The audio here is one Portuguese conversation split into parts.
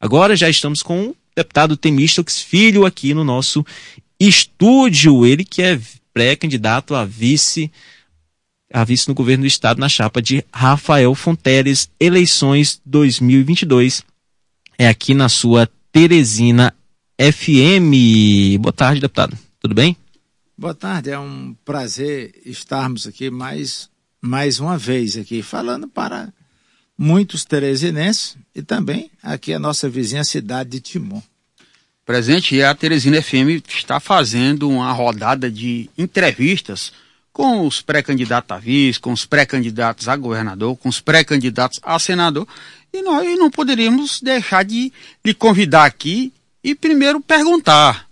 Agora já estamos com o deputado Temístocles Filho aqui no nosso estúdio. Ele que é pré-candidato a vice a vice no governo do estado na chapa de Rafael Fonteles, eleições 2022. É aqui na sua Teresina FM. Boa tarde, deputado. Tudo bem? Boa tarde, é um prazer estarmos aqui mais, mais uma vez aqui, falando para muitos teresinenses e também aqui a nossa vizinha cidade de Timon. Presente, a Teresina FM está fazendo uma rodada de entrevistas com os pré-candidatos a vice, com os pré-candidatos a governador, com os pré-candidatos a senador, e nós não poderíamos deixar de lhe convidar aqui e primeiro perguntar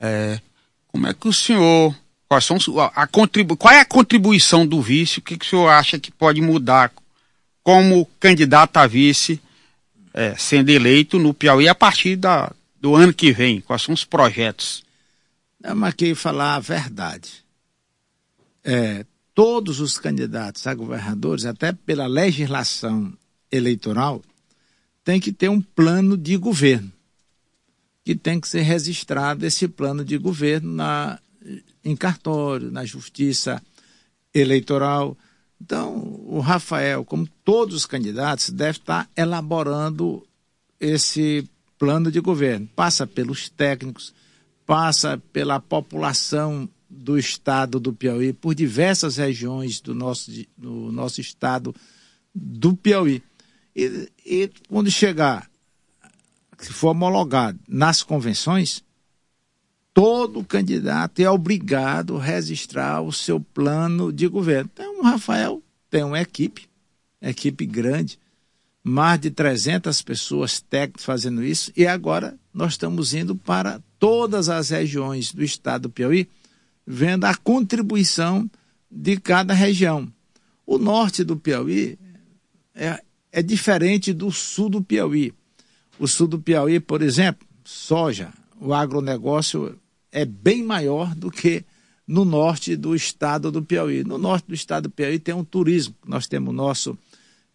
é, como é que o senhor, são a, a contribu, qual é a contribuição do vice, o que, que o senhor acha que pode mudar como candidato a vice é, sendo eleito no Piauí a partir da, do ano que vem? Quais são os projetos? Vamos aqui falar a verdade é, todos os candidatos a governadores, até pela legislação eleitoral, tem que ter um plano de governo, que tem que ser registrado esse plano de governo na, em cartório, na justiça eleitoral. Então, o Rafael, como todos os candidatos, deve estar elaborando esse plano de governo. Passa pelos técnicos, passa pela população do estado do Piauí, por diversas regiões do nosso, do nosso estado do Piauí. E, e quando chegar, se for homologado nas convenções, todo candidato é obrigado a registrar o seu plano de governo. Então, o Rafael tem uma equipe, equipe grande, mais de 300 pessoas técnicas fazendo isso, e agora nós estamos indo para todas as regiões do estado do Piauí vendo a contribuição de cada região. O norte do Piauí é, é diferente do sul do Piauí. O sul do Piauí, por exemplo, soja, o agronegócio é bem maior do que no norte do estado do Piauí. No norte do estado do Piauí tem um turismo. Nós temos o nosso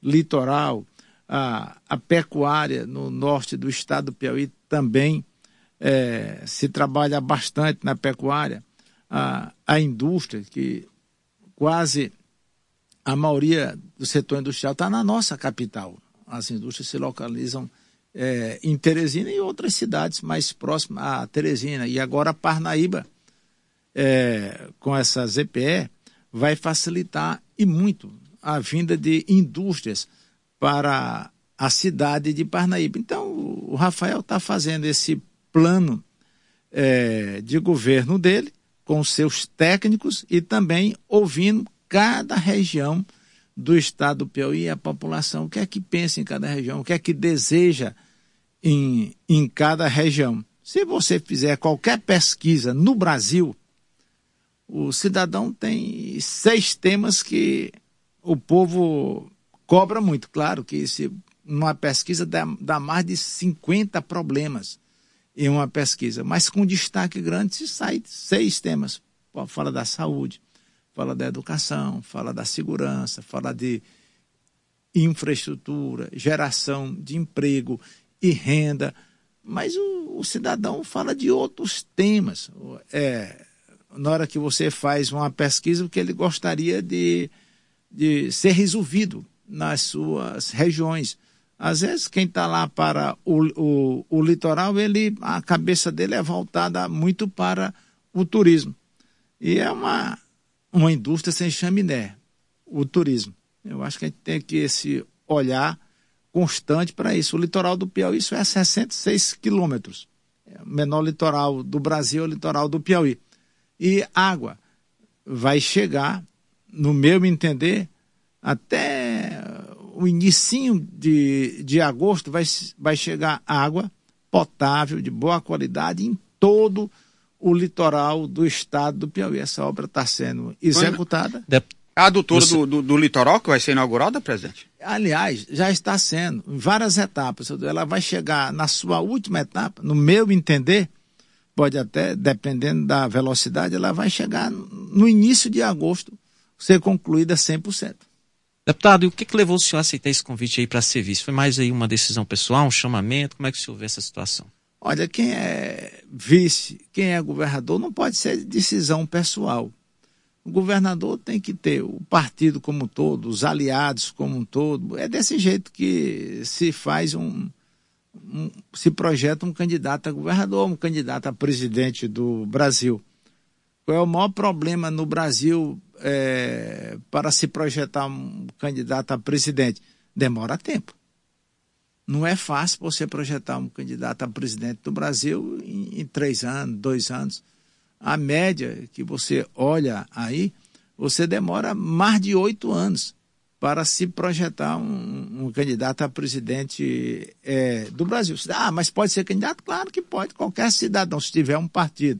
litoral, a, a pecuária no norte do estado do Piauí também é, se trabalha bastante na pecuária a, a indústria, que quase a maioria do setor industrial está na nossa capital. As indústrias se localizam é, em Teresina e outras cidades mais próximas a Teresina. E agora Parnaíba, é, com essa ZPE, vai facilitar e muito a vinda de indústrias para a cidade de Parnaíba. Então, o Rafael está fazendo esse plano é, de governo dele com seus técnicos e também ouvindo cada região do estado do Piauí, a população, o que é que pensa em cada região, o que é que deseja em, em cada região. Se você fizer qualquer pesquisa no Brasil, o cidadão tem seis temas que o povo cobra muito. Claro que se numa pesquisa dá, dá mais de 50 problemas em uma pesquisa, mas com destaque grande se sai seis temas. Fala da saúde, fala da educação, fala da segurança, fala de infraestrutura, geração de emprego e renda, mas o, o cidadão fala de outros temas. É, na hora que você faz uma pesquisa, o que ele gostaria de, de ser resolvido nas suas regiões. Às vezes, quem está lá para o, o, o litoral, ele, a cabeça dele é voltada muito para o turismo. E é uma, uma indústria sem chaminé, o turismo. Eu acho que a gente tem que esse olhar constante para isso. O litoral do Piauí isso é 66 quilômetros. É o menor litoral do Brasil é o litoral do Piauí. E água vai chegar, no meu entender, até o início de, de agosto vai, vai chegar água potável, de boa qualidade, em todo o litoral do estado do Piauí. Essa obra está sendo executada. A adutora Você... do, do, do, litoral que vai ser inaugurada, presidente? Aliás, já está sendo, em várias etapas. Ela vai chegar na sua última etapa, no meu entender, pode até, dependendo da velocidade, ela vai chegar no início de agosto, ser concluída 100%. Deputado, e o que, que levou o senhor a aceitar esse convite aí para ser vice? Foi mais aí uma decisão pessoal, um chamamento? Como é que o senhor vê essa situação? Olha, quem é vice, quem é governador, não pode ser decisão pessoal. O governador tem que ter o partido como um todo, os aliados como um todo. É desse jeito que se faz um, um se projeta um candidato a governador, um candidato a presidente do Brasil. Qual é o maior problema no Brasil é, para se projetar um candidato a presidente? Demora tempo. Não é fácil você projetar um candidato a presidente do Brasil em, em três anos, dois anos. A média que você olha aí, você demora mais de oito anos para se projetar um, um candidato a presidente é, do Brasil. Ah, mas pode ser candidato? Claro que pode. Qualquer cidadão, se tiver um partido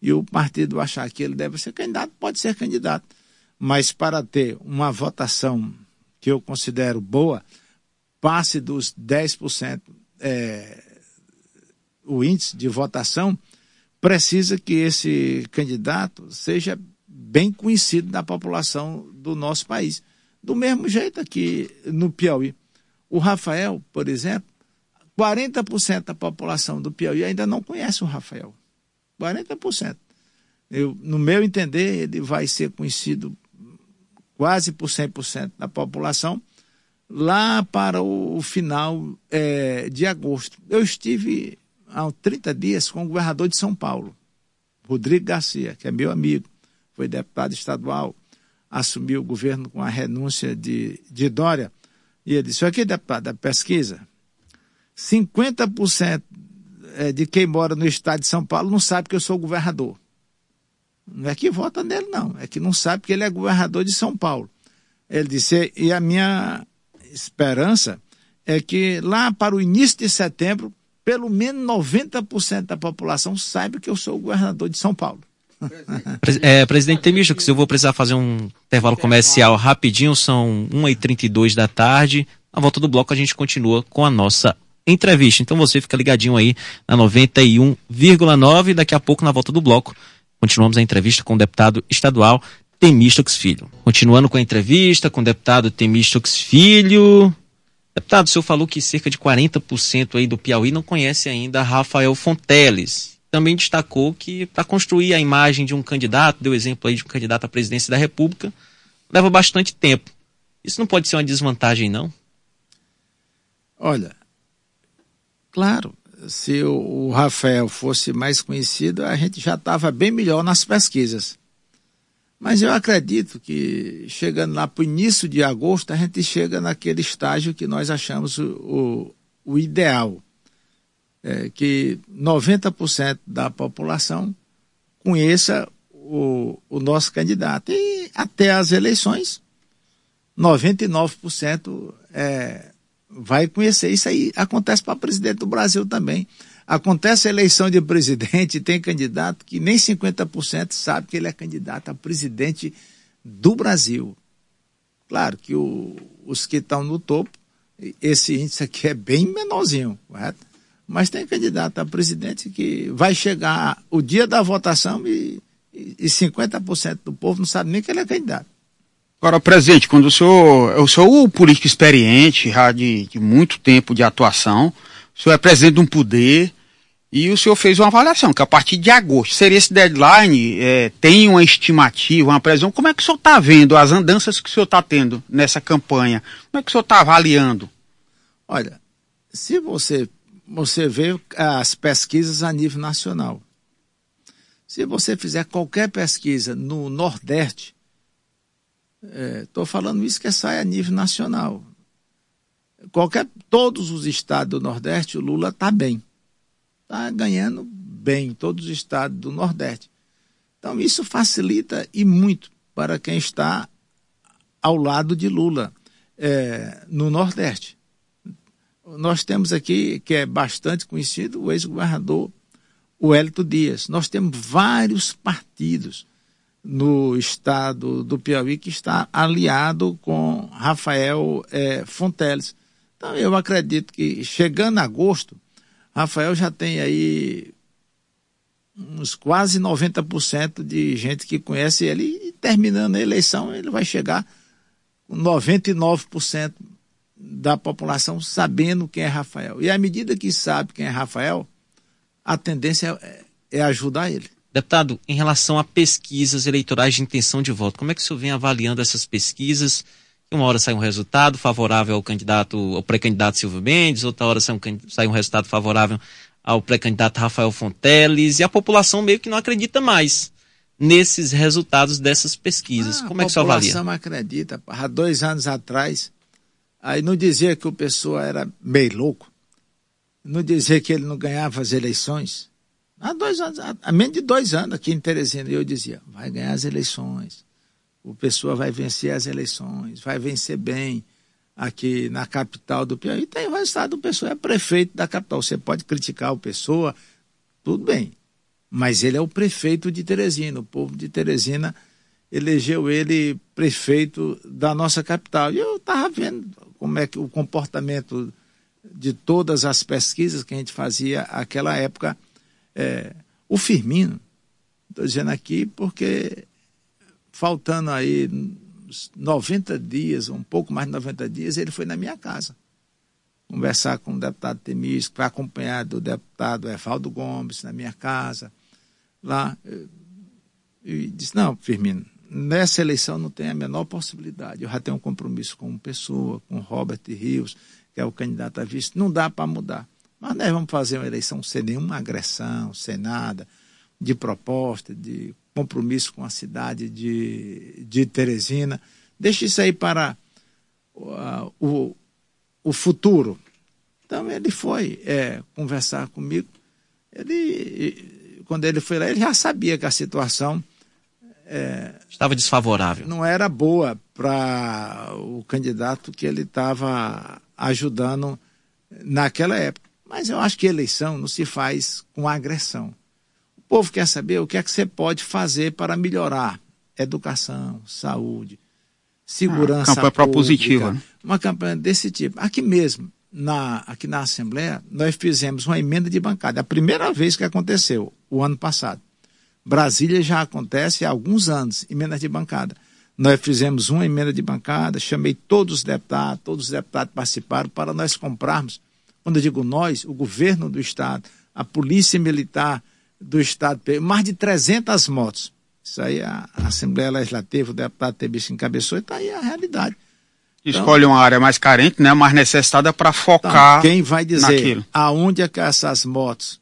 e o partido achar que ele deve ser candidato, pode ser candidato. Mas para ter uma votação que eu considero boa, passe dos 10% é, o índice de votação, precisa que esse candidato seja bem conhecido da população do nosso país. Do mesmo jeito aqui no Piauí. O Rafael, por exemplo, 40% da população do Piauí ainda não conhece o Rafael. 40%. Eu, no meu entender, ele vai ser conhecido quase por 100% da população lá para o final é, de agosto. Eu estive há 30 dias com o governador de São Paulo, Rodrigo Garcia, que é meu amigo, foi deputado estadual, assumiu o governo com a renúncia de, de Dória. E ele disse: aqui, deputado, a pesquisa, 50% é, de quem mora no estado de São Paulo não sabe que eu sou governador. Não é que vota nele, não. É que não sabe que ele é governador de São Paulo. Ele disse, e a minha esperança é que lá para o início de setembro, pelo menos 90% da população saiba que eu sou o governador de São Paulo. É, presidente Temício, que eu vou precisar fazer um intervalo comercial rapidinho, são 1h32 da tarde. Na volta do bloco a gente continua com a nossa entrevista. Então você fica ligadinho aí na 91,9. Daqui a pouco, na volta do bloco, continuamos a entrevista com o deputado estadual Temístocles Filho. Continuando com a entrevista com o deputado Temístocles Filho. Deputado, o senhor falou que cerca de 40% aí do Piauí não conhece ainda Rafael Fonteles. Também destacou que para construir a imagem de um candidato, deu exemplo aí de um candidato à presidência da República, leva bastante tempo. Isso não pode ser uma desvantagem, não? Olha, claro, se o Rafael fosse mais conhecido, a gente já estava bem melhor nas pesquisas. Mas eu acredito que chegando lá para o início de agosto, a gente chega naquele estágio que nós achamos o, o, o ideal. É, que 90% da população conheça o, o nosso candidato. E até as eleições, 99% é, vai conhecer. Isso aí acontece para presidente do Brasil também. Acontece a eleição de presidente, tem candidato que nem 50% sabe que ele é candidato a presidente do Brasil. Claro que o, os que estão no topo, esse índice aqui é bem menorzinho, correto? Mas tem candidato a presidente que vai chegar o dia da votação e, e 50% do povo não sabe nem que ele é candidato. Agora, presidente, quando o senhor, eu sou o político experiente, já de, de muito tempo de atuação, o senhor é presidente de um poder, e o senhor fez uma avaliação, que a partir de agosto, seria esse deadline, é, tem uma estimativa, uma previsão. Como é que o senhor está vendo as andanças que o senhor está tendo nessa campanha? Como é que o senhor está avaliando? Olha, se você, você vê as pesquisas a nível nacional, se você fizer qualquer pesquisa no Nordeste, estou é, falando isso que sai a nível nacional. Qualquer, todos os estados do Nordeste, o Lula está bem está ganhando bem em todos os estados do Nordeste. Então, isso facilita e muito para quem está ao lado de Lula é, no Nordeste. Nós temos aqui, que é bastante conhecido, o ex-governador Wellington Dias. Nós temos vários partidos no estado do Piauí que está aliado com Rafael é, Fonteles. Então, eu acredito que chegando a agosto, Rafael já tem aí uns quase 90% de gente que conhece ele e terminando a eleição ele vai chegar 99% da população sabendo quem é Rafael. E à medida que sabe quem é Rafael, a tendência é, é ajudar ele. Deputado, em relação a pesquisas eleitorais de intenção de voto, como é que o senhor vem avaliando essas pesquisas? Uma hora sai um resultado favorável ao candidato, ao pré-candidato Silvio Mendes, outra hora sai um, sai um resultado favorável ao pré-candidato Rafael Fonteles, e a população meio que não acredita mais nesses resultados dessas pesquisas. Ah, Como é que senhor avalia? A população acredita. Há dois anos atrás, aí não dizia que o pessoa era meio louco, não dizia que ele não ganhava as eleições. Há dois anos, há menos de dois anos aqui em Teresina, eu dizia, vai ganhar as eleições, o pessoa vai vencer as eleições, vai vencer bem aqui na capital do Piauí. Tem o resultado, o pessoa é prefeito da capital. Você pode criticar o pessoa, tudo bem, mas ele é o prefeito de Teresina. O povo de Teresina elegeu ele prefeito da nossa capital. E eu estava vendo como é que o comportamento de todas as pesquisas que a gente fazia naquela época é, o Firmino, estou dizendo aqui porque faltando aí 90 dias, um pouco mais de 90 dias, ele foi na minha casa conversar com o deputado Temis, foi acompanhado do deputado Evaldo Gomes na minha casa, lá. E disse, não, Firmino, nessa eleição não tem a menor possibilidade. Eu já tenho um compromisso com uma pessoa, com Robert Rios, que é o candidato a vice, não dá para mudar. Mas nós vamos fazer uma eleição sem nenhuma agressão, sem nada, de proposta, de compromisso com a cidade de, de Teresina. Deixe isso aí para uh, o, o futuro. Então ele foi é, conversar comigo. Ele, quando ele foi lá, ele já sabia que a situação é, estava desfavorável. Não era boa para o candidato que ele estava ajudando naquela época. Mas eu acho que eleição não se faz com agressão. O povo quer saber o que é que você pode fazer para melhorar educação, saúde, segurança. Ah, campanha propositiva. Né? Uma campanha desse tipo. Aqui mesmo, na, aqui na Assembleia, nós fizemos uma emenda de bancada. A primeira vez que aconteceu, o ano passado. Brasília já acontece há alguns anos, emenda de bancada. Nós fizemos uma emenda de bancada, chamei todos os deputados, todos os deputados participaram para nós comprarmos quando eu digo nós, o governo do Estado, a Polícia Militar do Estado, mais de 300 motos. Isso aí a, Assembleia Legislativa, o deputado Tebicho encabeçou e está aí a realidade. Então, Escolhe uma área mais carente, né, mais necessitada para focar então, Quem vai dizer naquilo. aonde é que essas motos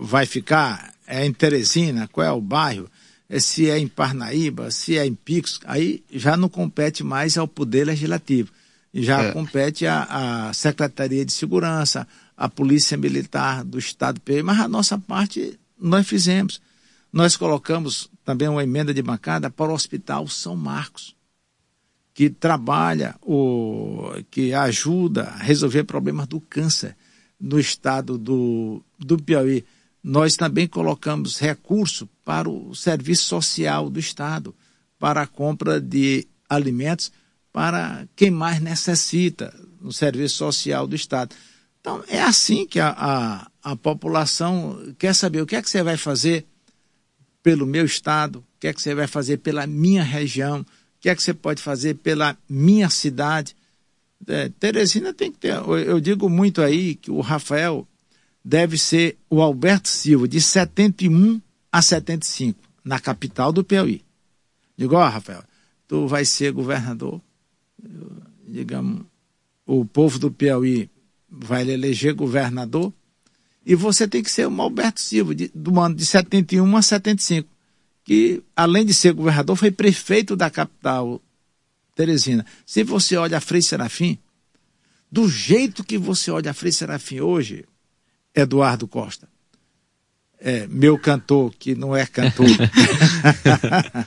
vai ficar? É em Teresina? Qual é o bairro? É se é em Parnaíba? Se é em Picos? Aí já não compete mais ao Poder Legislativo já é. compete à, Secretaria de Segurança, à Polícia Militar do Estado, mas a nossa parte nós fizemos. Nós colocamos também uma emenda de bancada para o Hospital São Marcos, que trabalha, o, que ajuda a resolver problemas do câncer no estado do, do Piauí. Nós também colocamos recurso para o serviço social do estado, para a compra de alimentos para quem mais necessita no serviço social do Estado. Então, é assim que a, a, a população quer saber o que é que você vai fazer pelo meu Estado, o que é que você vai fazer pela minha região, o que é que você pode fazer pela minha cidade. É, Teresina tem que ter. Eu digo muito aí que o Rafael deve ser o Alberto Silva, de 71 a 75, na capital do Piauí. Digo, ó, Rafael, tu vai ser governador digamos, o povo do Piauí vai eleger governador, e você tem que ser o Alberto Silva, de, do ano de 71 a 75, que, além de ser governador, foi prefeito da capital, Teresina. Se você olha a Frei Serafim, do jeito que você olha a Frei Serafim hoje, Eduardo Costa, é, meu cantor, que não é cantor,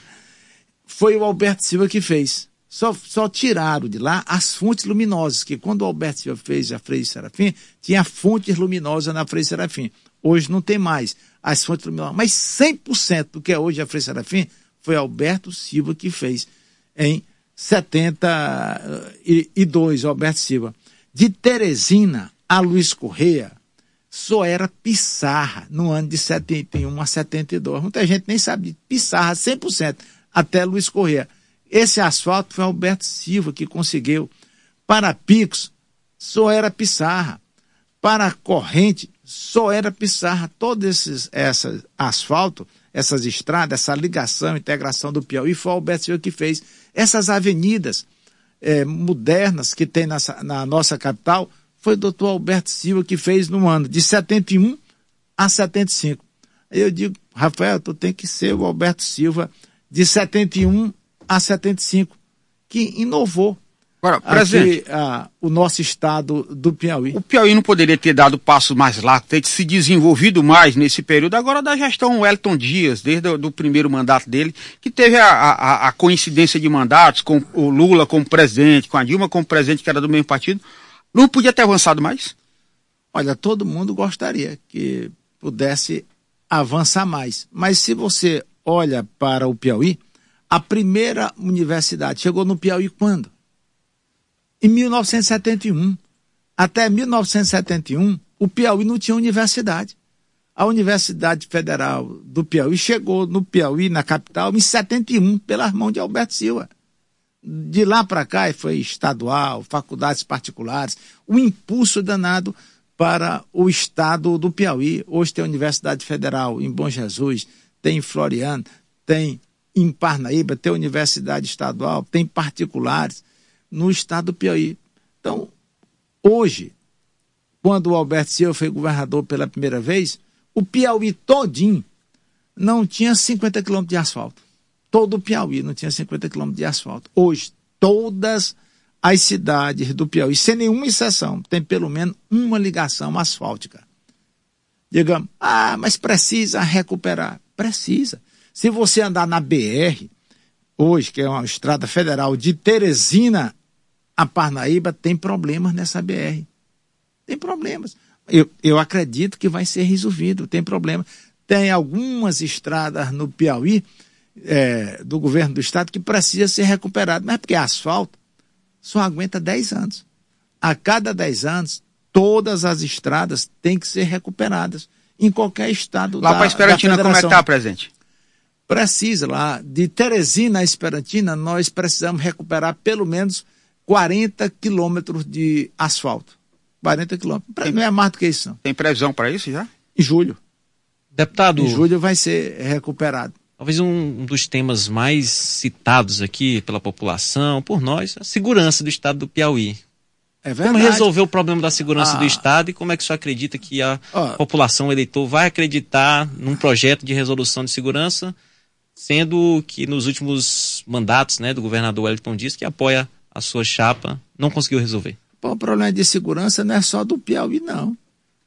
foi o Alberto Silva que fez. Só, só tiraram de lá as fontes luminosas, que quando o Alberto Silva fez a Frei Serafim, tinha fontes luminosas na Frei Serafim. Hoje não tem mais as fontes luminosas. Mas 100% do que é hoje a Frei Serafim foi Alberto Silva que fez em 72, Alberto Silva. De Teresina a Luiz Correia, só era Pissarra no ano de 71 a 72. Muita gente nem sabe de Pissarra 100%, até Luiz Correia Esse asfalto foi Alberto Silva que conseguiu. Para Picos, só era Pissarra. Para Corrente, só era Pissarra. Todo esse essa asfalto, essas estradas, essa ligação, integração do Piauí, foi Alberto Silva que fez. Essas avenidas é, modernas que tem nessa, na nossa capital, foi o doutor Alberto Silva que fez no ano de 71 a 75. Aí eu digo, Rafael, tu tem que ser o Alberto Silva de 71 a 75, que inovou Agora, presidente, aqui, a, o nosso estado do Piauí. O Piauí não poderia ter dado passos mais largos, ter se desenvolvido mais nesse período, agora da gestão Wellington Dias, desde o do primeiro mandato dele, que teve a, a, a, coincidência de mandatos com o Lula como presidente, com a Dilma como presidente, que era do mesmo partido, não podia ter avançado mais? Olha, todo mundo gostaria que pudesse avançar mais. Mas se você olha para o Piauí, a primeira universidade chegou no Piauí quando? Em 1971. Até 1971, o Piauí não tinha universidade. A Universidade Federal do Piauí chegou no Piauí, na capital, em 71, pelas mãos de Alberto Silva. De lá para cá, foi estadual, faculdades particulares, um impulso danado para o estado do Piauí. Hoje tem a Universidade Federal em Bom Jesus, tem em Floriano, tem em Parnaíba, tem Universidade Estadual, tem particulares no estado do Piauí. Então, hoje, quando o Alberto Silva foi governador pela primeira vez, o Piauí todinho não tinha 50 quilômetros de asfalto. Todo o Piauí não tinha 50 quilômetros de asfalto. Hoje, todas as cidades do Piauí, sem nenhuma exceção, tem pelo menos uma ligação asfáltica. Digamos, ah, mas precisa recuperar. Precisa. Se você andar na BR, hoje, que é uma estrada federal de Teresina a Parnaíba tem problemas nessa BR. Tem problemas. Eu, eu acredito que vai ser resolvido, tem problema. Tem algumas estradas no Piauí, é, do governo do estado, que precisa ser recuperado. Mas é porque asfalto só aguenta 10 anos. A cada 10 anos, todas as estradas têm que ser recuperadas em qualquer estado Lá para Esperantina, como é que está, presidente? Precisa lá, de Teresina a Esperantina, nós precisamos recuperar pelo menos 40 quilômetros de asfalto. 40 quilômetros. Tem, não é mais do que isso. Não. Tem previsão para isso já? Em julho. Deputado. Em julho vai ser recuperado. Talvez um dos temas mais citados aqui pela população, por nós, a segurança do estado do Piauí. É verdade. Como resolver o problema da segurança ah. do Estado e como é que o senhor acredita que a ah. população eleitor vai acreditar num projeto de resolução de segurança, sendo que nos últimos mandatos né, do governador Wellington Dias, que apoia a sua chapa não conseguiu resolver? O problema de segurança não é só do Piauí, não.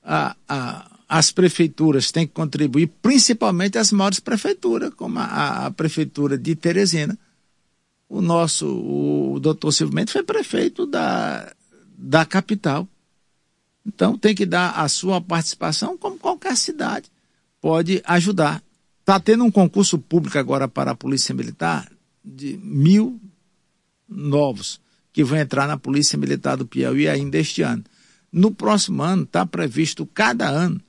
A, a, as prefeituras têm que contribuir, principalmente as maiores prefeituras, como a, a prefeitura de Teresina. O nosso, o doutor Silvio Mendes foi prefeito da, da capital. Então tem que dar a sua participação, como qualquer cidade pode ajudar. Está tendo um concurso público agora para a Polícia Militar de mil novos que vão entrar na Polícia Militar do Piauí ainda este ano. No próximo ano está previsto cada ano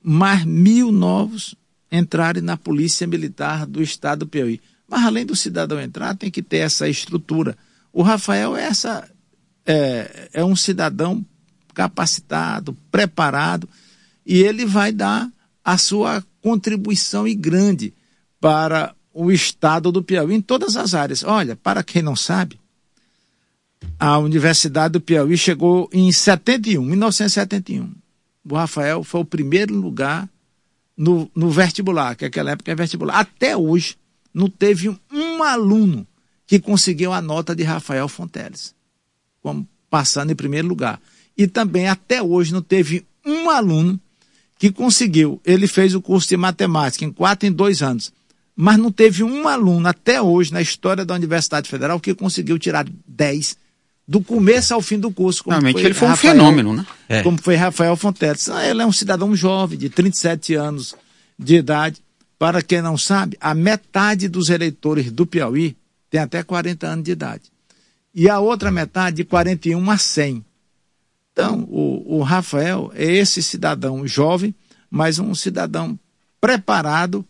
mais mil novos entrarem na Polícia Militar do Estado do Piauí. Mas além do cidadão entrar, tem que ter essa estrutura. O Rafael é, essa, é, é um cidadão capacitado, preparado, e ele vai dar a sua contribuição e grande para o estado do Piauí em todas as áreas. Olha, para quem não sabe, a Universidade do Piauí chegou em 71, 1971. O Rafael foi o primeiro lugar no, no vestibular, que naquela época é vestibular. Até hoje, não teve um, um aluno que conseguiu a nota de Rafael Fonteles, como passando em primeiro lugar. E também, até hoje, não teve um aluno que conseguiu. Ele fez o curso de matemática em quatro em dois anos mas não teve um aluno até hoje na história da Universidade Federal que conseguiu tirar 10 do começo ao fim do curso. Realmente ele foi Rafael, um fenômeno, né? É. Como foi Rafael Fonteles. Ah, ele é um cidadão jovem, de 37 anos de idade. Para quem não sabe, a metade dos eleitores do Piauí tem até 40 anos de idade. E a outra metade de 41 a 100. Então, o, Rafael é esse cidadão jovem, mas um cidadão preparado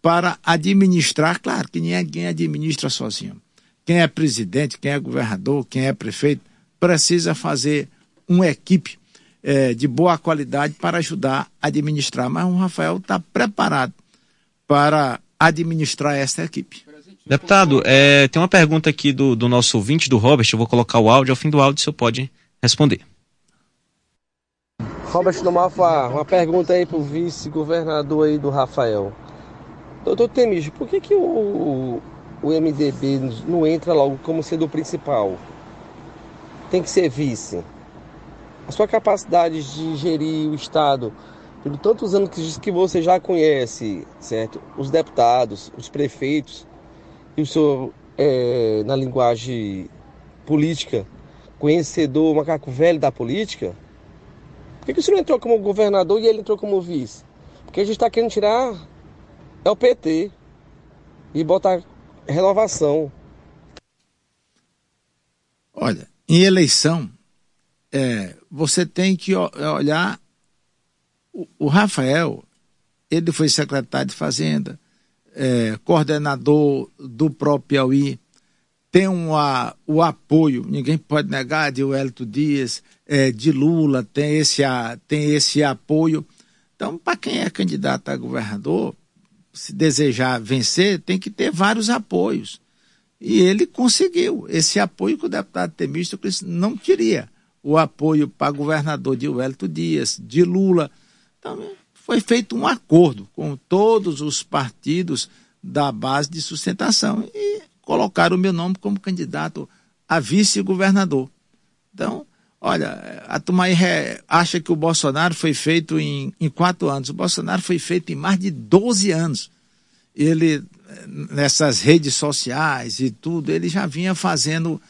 para administrar, claro que ninguém administra sozinho. quem é presidente, quem é governador, quem é prefeito, precisa fazer uma equipe é, de boa qualidade para ajudar a administrar. Mas o Rafael está preparado para administrar essa equipe. Deputado, é, tem uma pergunta aqui do, do nosso ouvinte, do Robert. Eu vou colocar o áudio. Ao fim do áudio, o senhor pode responder. Robert do Malfa, uma pergunta aí para o vice-governador aí do Rafael. Doutor Temis, por que, que o, o MDB não entra logo como sendo o principal? Tem que ser vice. A sua capacidade de gerir o Estado, por tantos anos que, que você já conhece, certo? Os deputados, os prefeitos, e o senhor, é, na linguagem política, conhecedor, macaco velho da política, por que, o senhor entrou como governador e ele entrou como vice? Porque a gente está querendo tirar é o PT e botar renovação. Olha, em eleição, é, você tem que olhar. O, o Rafael, ele foi secretário de Fazenda, é, coordenador do próprio Piauí, tem uma, o apoio, ninguém pode negar, de Wellington Dias, é, de Lula, tem esse, tem esse apoio. Então, para quem é candidato a governador, se desejar vencer, tem que ter vários apoios. E ele conseguiu esse apoio que o deputado Temístocles não queria. O apoio para governador de Wellington Dias, de Lula. Então, foi feito um acordo com todos os partidos da base de sustentação e colocaram o meu nome como candidato a vice-governador. Então, olha, a turma aí acha que o Bolsonaro foi feito em, em quatro anos. O Bolsonaro foi feito em mais de 12 anos. Ele, nessas redes sociais e tudo, ele já vinha fazendo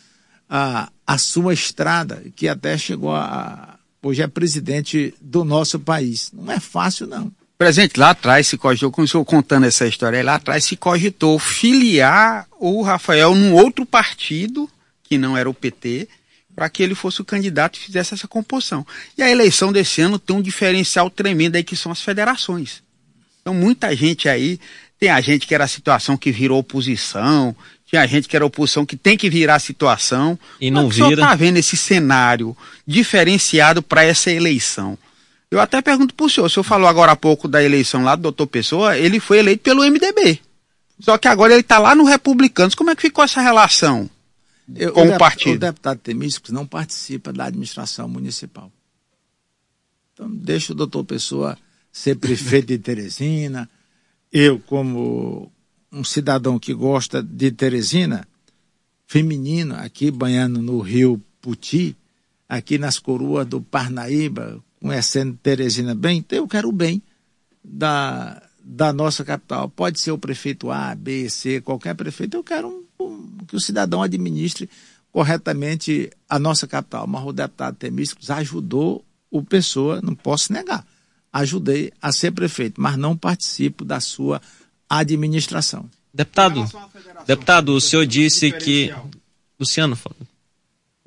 a, a sua estrada, que até chegou a, hoje é presidente do nosso país. Não é fácil, não. Presidente, lá atrás se cogitou, começou contando essa história, lá atrás se cogitou filiar o Rafael num outro partido, que não era o PT, para que ele fosse o candidato e fizesse essa composição. E a eleição desse ano tem um diferencial tremendo aí, que são as federações. Então, muita gente aí, tem a gente que era a situação que virou oposição, tinha gente que era oposição que tem que virar a situação. E não vira. está vendo esse cenário diferenciado para essa eleição. Eu até pergunto para o senhor, o senhor falou agora há pouco da eleição lá do doutor Pessoa, ele foi eleito pelo MDB. Só que agora ele está lá no Republicanos. Como é que ficou essa relação Eu, com o, o partido? O deputado Temísticos não participa da administração municipal. Então deixa o doutor Pessoa ser prefeito de Teresina. Eu, como um cidadão que gosta de Teresina, feminino, aqui banhando no rio Puti, aqui nas coroas do Parnaíba, conhecendo Teresina bem, então eu quero o bem da, da nossa capital. Pode ser o prefeito A, B, C, qualquer prefeito, eu quero um, que o cidadão administre corretamente a nossa capital. Mas o deputado Temísticos ajudou o Pessoa, não posso negar. Ajudei a ser prefeito, mas não participo da sua administração. Deputado, deputado, o senhor disse que. Luciano,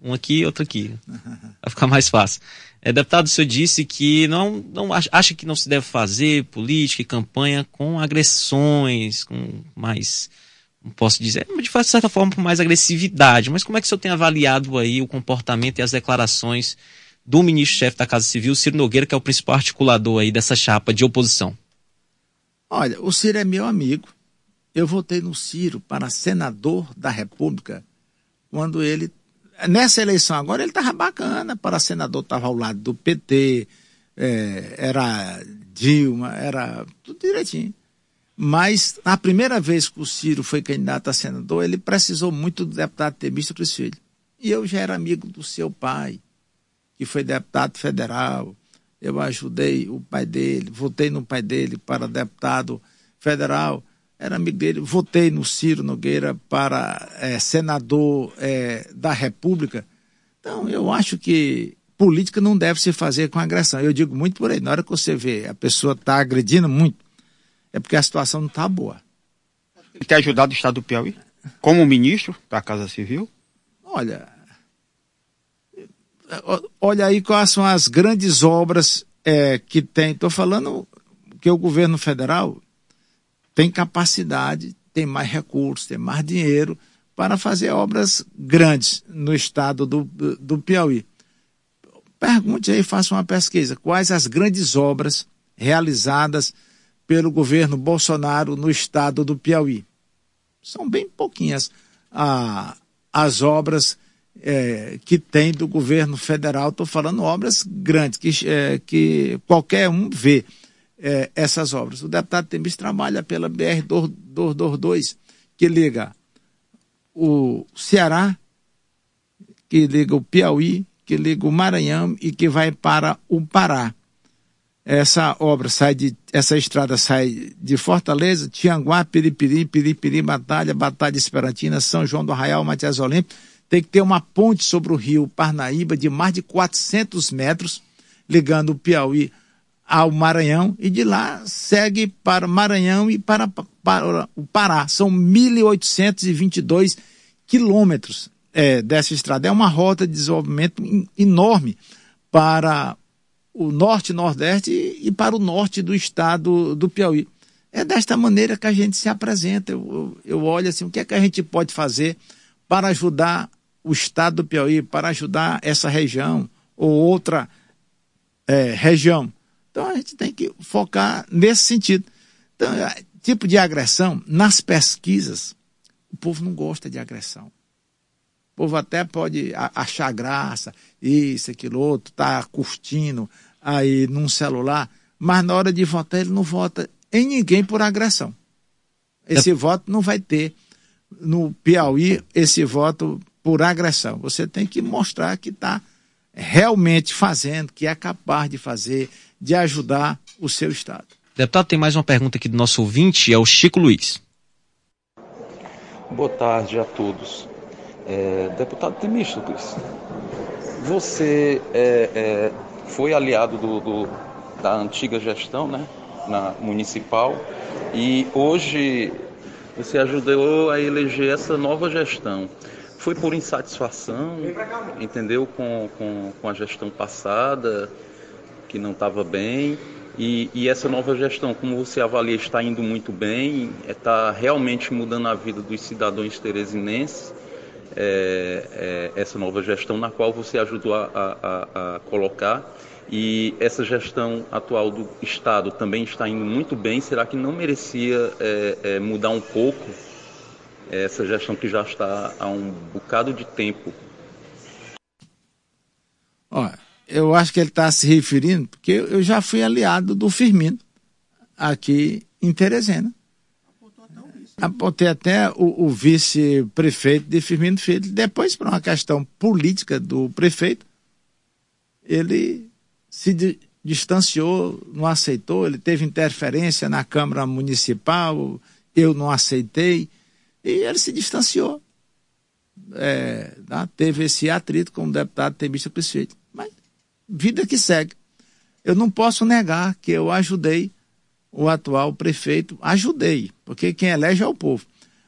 um aqui e outro aqui. Vai ficar mais fácil. É, deputado, o senhor disse que não, não acha que não se deve fazer política e campanha com agressões, com mais, não posso dizer, de certa forma com mais agressividade. Mas como é que o senhor tem avaliado aí o comportamento e as declarações do ministro-chefe da Casa Civil, Ciro Nogueira, que é o principal articulador aí dessa chapa de oposição? Olha, o Ciro é meu amigo. Eu votei no Ciro para senador da República quando ele. Nessa eleição agora ele estava bacana, para senador estava ao lado do PT, é, era Dilma, era tudo direitinho. Mas na primeira vez que o Ciro foi candidato a senador, ele precisou muito do deputado Temístio Cris Filho. E eu já era amigo do seu pai, que foi deputado federal, eu ajudei o pai dele, votei no pai dele para deputado federal, era amigo dele, votei no Ciro Nogueira para é, senador é, da República. Então, eu acho que política não deve se fazer com agressão. Eu digo muito por aí, na hora que você vê a pessoa está agredindo muito, é porque a situação não está boa. Ele tem ajudado o Estado do Piauí? Como ministro da Casa Civil? Olha, olha aí quais são as grandes obras é, que tem. Estou falando que o governo federal tem capacidade, tem mais recursos, tem mais dinheiro para fazer obras grandes no estado do, do Piauí. Pergunte aí, faça uma pesquisa. Quais as grandes obras realizadas pelo governo Bolsonaro no estado do Piauí? São bem pouquinhas ah, as obras é, que tem do governo federal. Estou falando obras grandes, que, é, que qualquer um vê é, essas obras. O deputado Temis trabalha pela BR-222, que liga o Ceará, que liga o Piauí, que liga o Maranhão e que vai para o Pará. Essa obra sai de, essa estrada sai de Fortaleza, Tianguá, Piripiri, Piripiri, Batalha, Batalha Esperantina, São João do Arraial, Matias Olímpio. Tem que ter uma ponte sobre o rio Parnaíba de mais de 400 metros, ligando o Piauí ao Maranhão, e de lá segue para Maranhão e para, para o Pará. São 1.822 quilômetros é, dessa estrada. É uma rota de desenvolvimento enorme para o norte nordeste e para o norte do estado do Piauí. É desta maneira que a gente se apresenta. Eu, eu, eu olho assim, o que é que a gente pode fazer para ajudar o estado do Piauí, para ajudar essa região ou outra é, região. Então a gente tem que focar nesse sentido. Então, é, tipo de agressão, nas pesquisas, o povo não gosta de agressão. O povo até pode achar graça, isso, aquilo outro, tá curtindo aí num celular, mas na hora de votar ele não vota em ninguém por agressão. Esse é. voto não vai ter no Piauí esse voto por agressão. Você tem que mostrar que está realmente fazendo, que é capaz de fazer, de ajudar o seu Estado. Deputado, tem mais uma pergunta aqui do nosso ouvinte, é o Chico Luiz. Boa tarde a todos. É, deputado Temístocles, você é, é, foi aliado do, do, da antiga gestão, né, na municipal, e hoje você ajudou a eleger essa nova gestão. Foi por insatisfação, entendeu, com, com, com a gestão passada, que não estava bem, e, e, essa nova gestão, como você avalia, está indo muito bem, está realmente mudando a vida dos cidadãos teresinenses, é, é, essa nova gestão na qual você ajudou a, a, a, colocar. E essa gestão atual do Estado também está indo muito bem. Será que não merecia é, é mudar um pouco essa gestão que já está há um bocado de tempo? Olha, eu acho que ele está se referindo, porque eu já fui aliado do Firmino aqui em Teresina. Apontei até o, o vice-prefeito de Firmino Filho. Depois, por uma questão política do prefeito, ele se di distanciou, não aceitou, ele teve interferência na Câmara Municipal, eu não aceitei, e ele se distanciou. É, né? teve esse atrito com o deputado Temista Prefeito. Mas vida que segue. Eu não posso negar que eu ajudei o atual prefeito, ajudei, porque quem elege é o povo.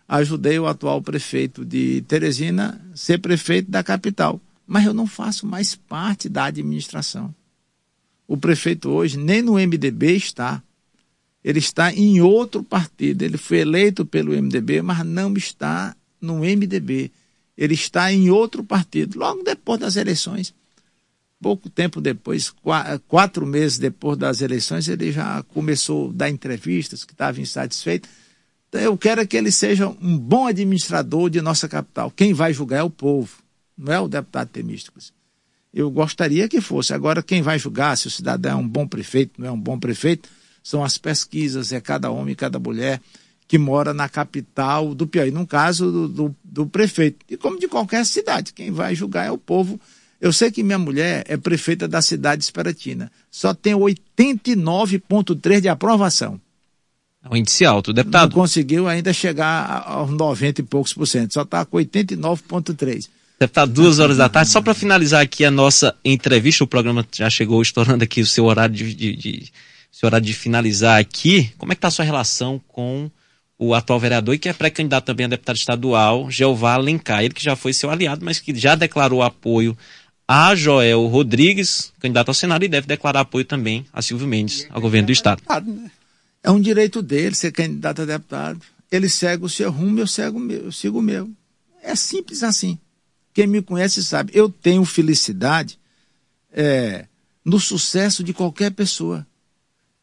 Ajudei o atual prefeito de Teresina ser prefeito da capital, mas eu não faço mais parte da administração. O prefeito hoje nem no MDB está. Ele está em outro partido. Ele foi eleito pelo MDB, mas não está no MDB. Ele está em outro partido. Logo depois das eleições, pouco tempo depois, quatro meses depois das eleições, ele já começou a dar entrevistas que estava insatisfeito. Então, eu quero que ele seja um bom administrador de nossa capital. Quem vai julgar é o povo, não é o deputado Temísticos. Eu gostaria que fosse. Agora, quem vai julgar se o cidadão é um bom prefeito, não é um bom prefeito, são as pesquisas, é cada homem, cada mulher que mora na capital do Piauí, no caso do, do, do prefeito. E como de qualquer cidade, quem vai julgar é o povo eu sei que minha mulher é prefeita da cidade de Esperatina. Só tem 89,3% de aprovação. É um índice alto, deputado. Não conseguiu ainda chegar aos 90 e poucos por cento. Só está com 89,3%. Deputado, duas horas da tarde. Só para finalizar aqui a nossa entrevista, o programa já chegou estourando aqui o seu horário de, de, de seu horário de finalizar aqui. Como é que está a sua relação com o atual vereador e que é pré-candidato também a deputado estadual, Jeová Alencar? Ele que já foi seu aliado, mas que já declarou apoio a Joel Rodrigues, candidato ao Senado, e deve declarar apoio também a Silvio Mendes, ao governo do Estado. É um direito dele ser candidato a deputado. Ele segue o seu rumo, eu, cego, eu sigo o meu. É simples assim. Quem me conhece sabe. Eu tenho felicidade é, no sucesso de qualquer pessoa.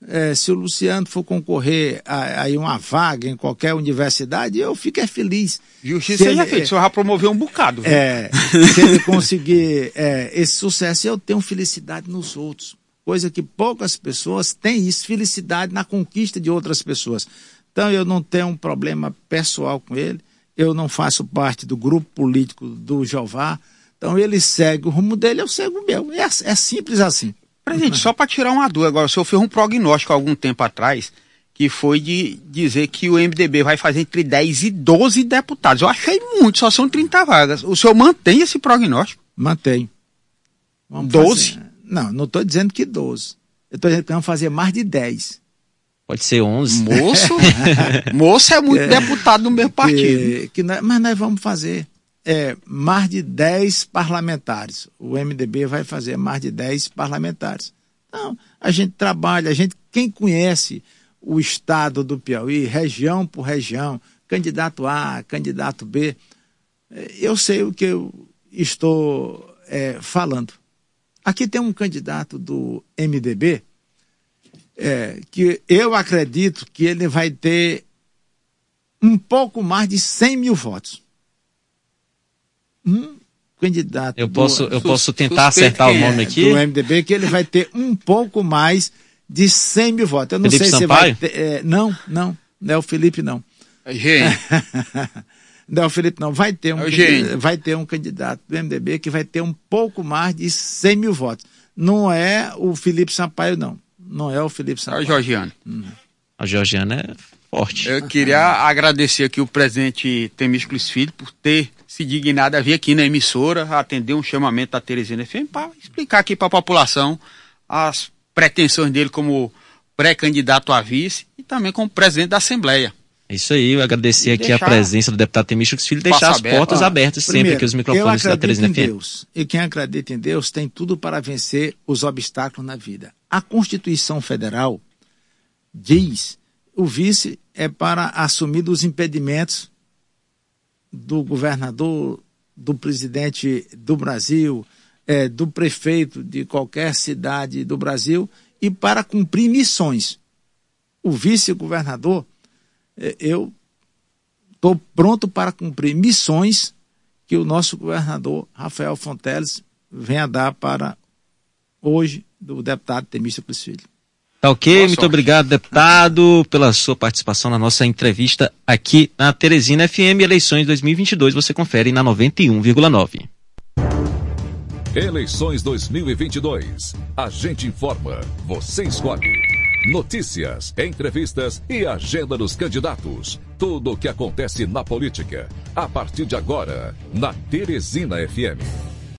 É, se o Luciano for concorrer a, a, uma vaga em qualquer universidade, eu fico é feliz. Justiça seja feita, o senhor já promoveu um bocado. É, se ele conseguir é, esse sucesso, eu tenho felicidade nos outros. Coisa que poucas pessoas têm isso, felicidade na conquista de outras pessoas. Então eu não tenho um problema pessoal com ele, eu não faço parte do grupo político do Jeová. Então ele segue o rumo dele, eu sigo o meu. É, é simples assim. Presidente, só para tirar uma dúvida agora, o senhor fez um prognóstico há algum tempo atrás, que foi de dizer que o MDB vai fazer entre 10 e 12 deputados. Eu achei muito, só são 30 vagas. O senhor mantém esse prognóstico? Mantenho. Vamos 12? Fazer... Não, não estou dizendo que 12. Eu estou dizendo que vamos fazer mais de 10. Pode ser 11. Moço, moço é muito é, deputado do mesmo partido. Que, que nós, mas nós vamos fazer é, mais de 10 parlamentares. O MDB vai fazer mais de 10 parlamentares. Então, a gente trabalha, a gente, quem conhece o estado do Piauí, região por região, candidato A, candidato B, é, eu sei o que eu estou é, falando. Aqui tem um candidato do MDB é, que eu acredito que ele vai ter um pouco mais de 100 mil votos um candidato. Eu posso, do, eu posso tentar acertar o nome aqui? Do MDB, que ele vai ter um pouco mais de 100 mil votos. Eu não Felipe sei Sampaio? se vai ter. É, não, não. Não é o Felipe, não. É gente. não é o Felipe, não. Vai ter, um, é vai ter um candidato do MDB que vai ter um pouco mais de 100 mil votos. Não é o Felipe Sampaio, não. Não é o Felipe Sampaio. É o Georgiano. Uhum. A Georgiana é forte. Eu queria agradecer aqui o presidente Temísculos Filho por ter se dignado a vir aqui na emissora, atender um chamamento da Teresina FM para explicar aqui para a população as pretensões dele como pré-candidato a vice e também como presidente da Assembleia. É isso aí, eu agradecer aqui a presença do deputado Temísticos Filho, deixar as aberto. portas abertas sempre aqui os microfones da Teresina FM. Deus, e quem acredita em Deus tem tudo para vencer os obstáculos na vida. A Constituição Federal diz o vice é para assumir os impedimentos do governador, do presidente do Brasil, é, do prefeito de qualquer cidade do Brasil e para cumprir missões. O vice-governador, é, eu estou pronto para cumprir missões que o nosso governador Rafael Fonteles vem a dar para hoje do deputado Temístio Filho. Tá ok? Boa Muito sorte. obrigado, deputado, pela sua participação na nossa entrevista aqui na Teresina FM Eleições 2022. Você confere na 91,9. Eleições 2022. A gente informa, você escolhe. Notícias, entrevistas e agenda dos candidatos. Tudo o que acontece na política. A partir de agora, na Teresina FM.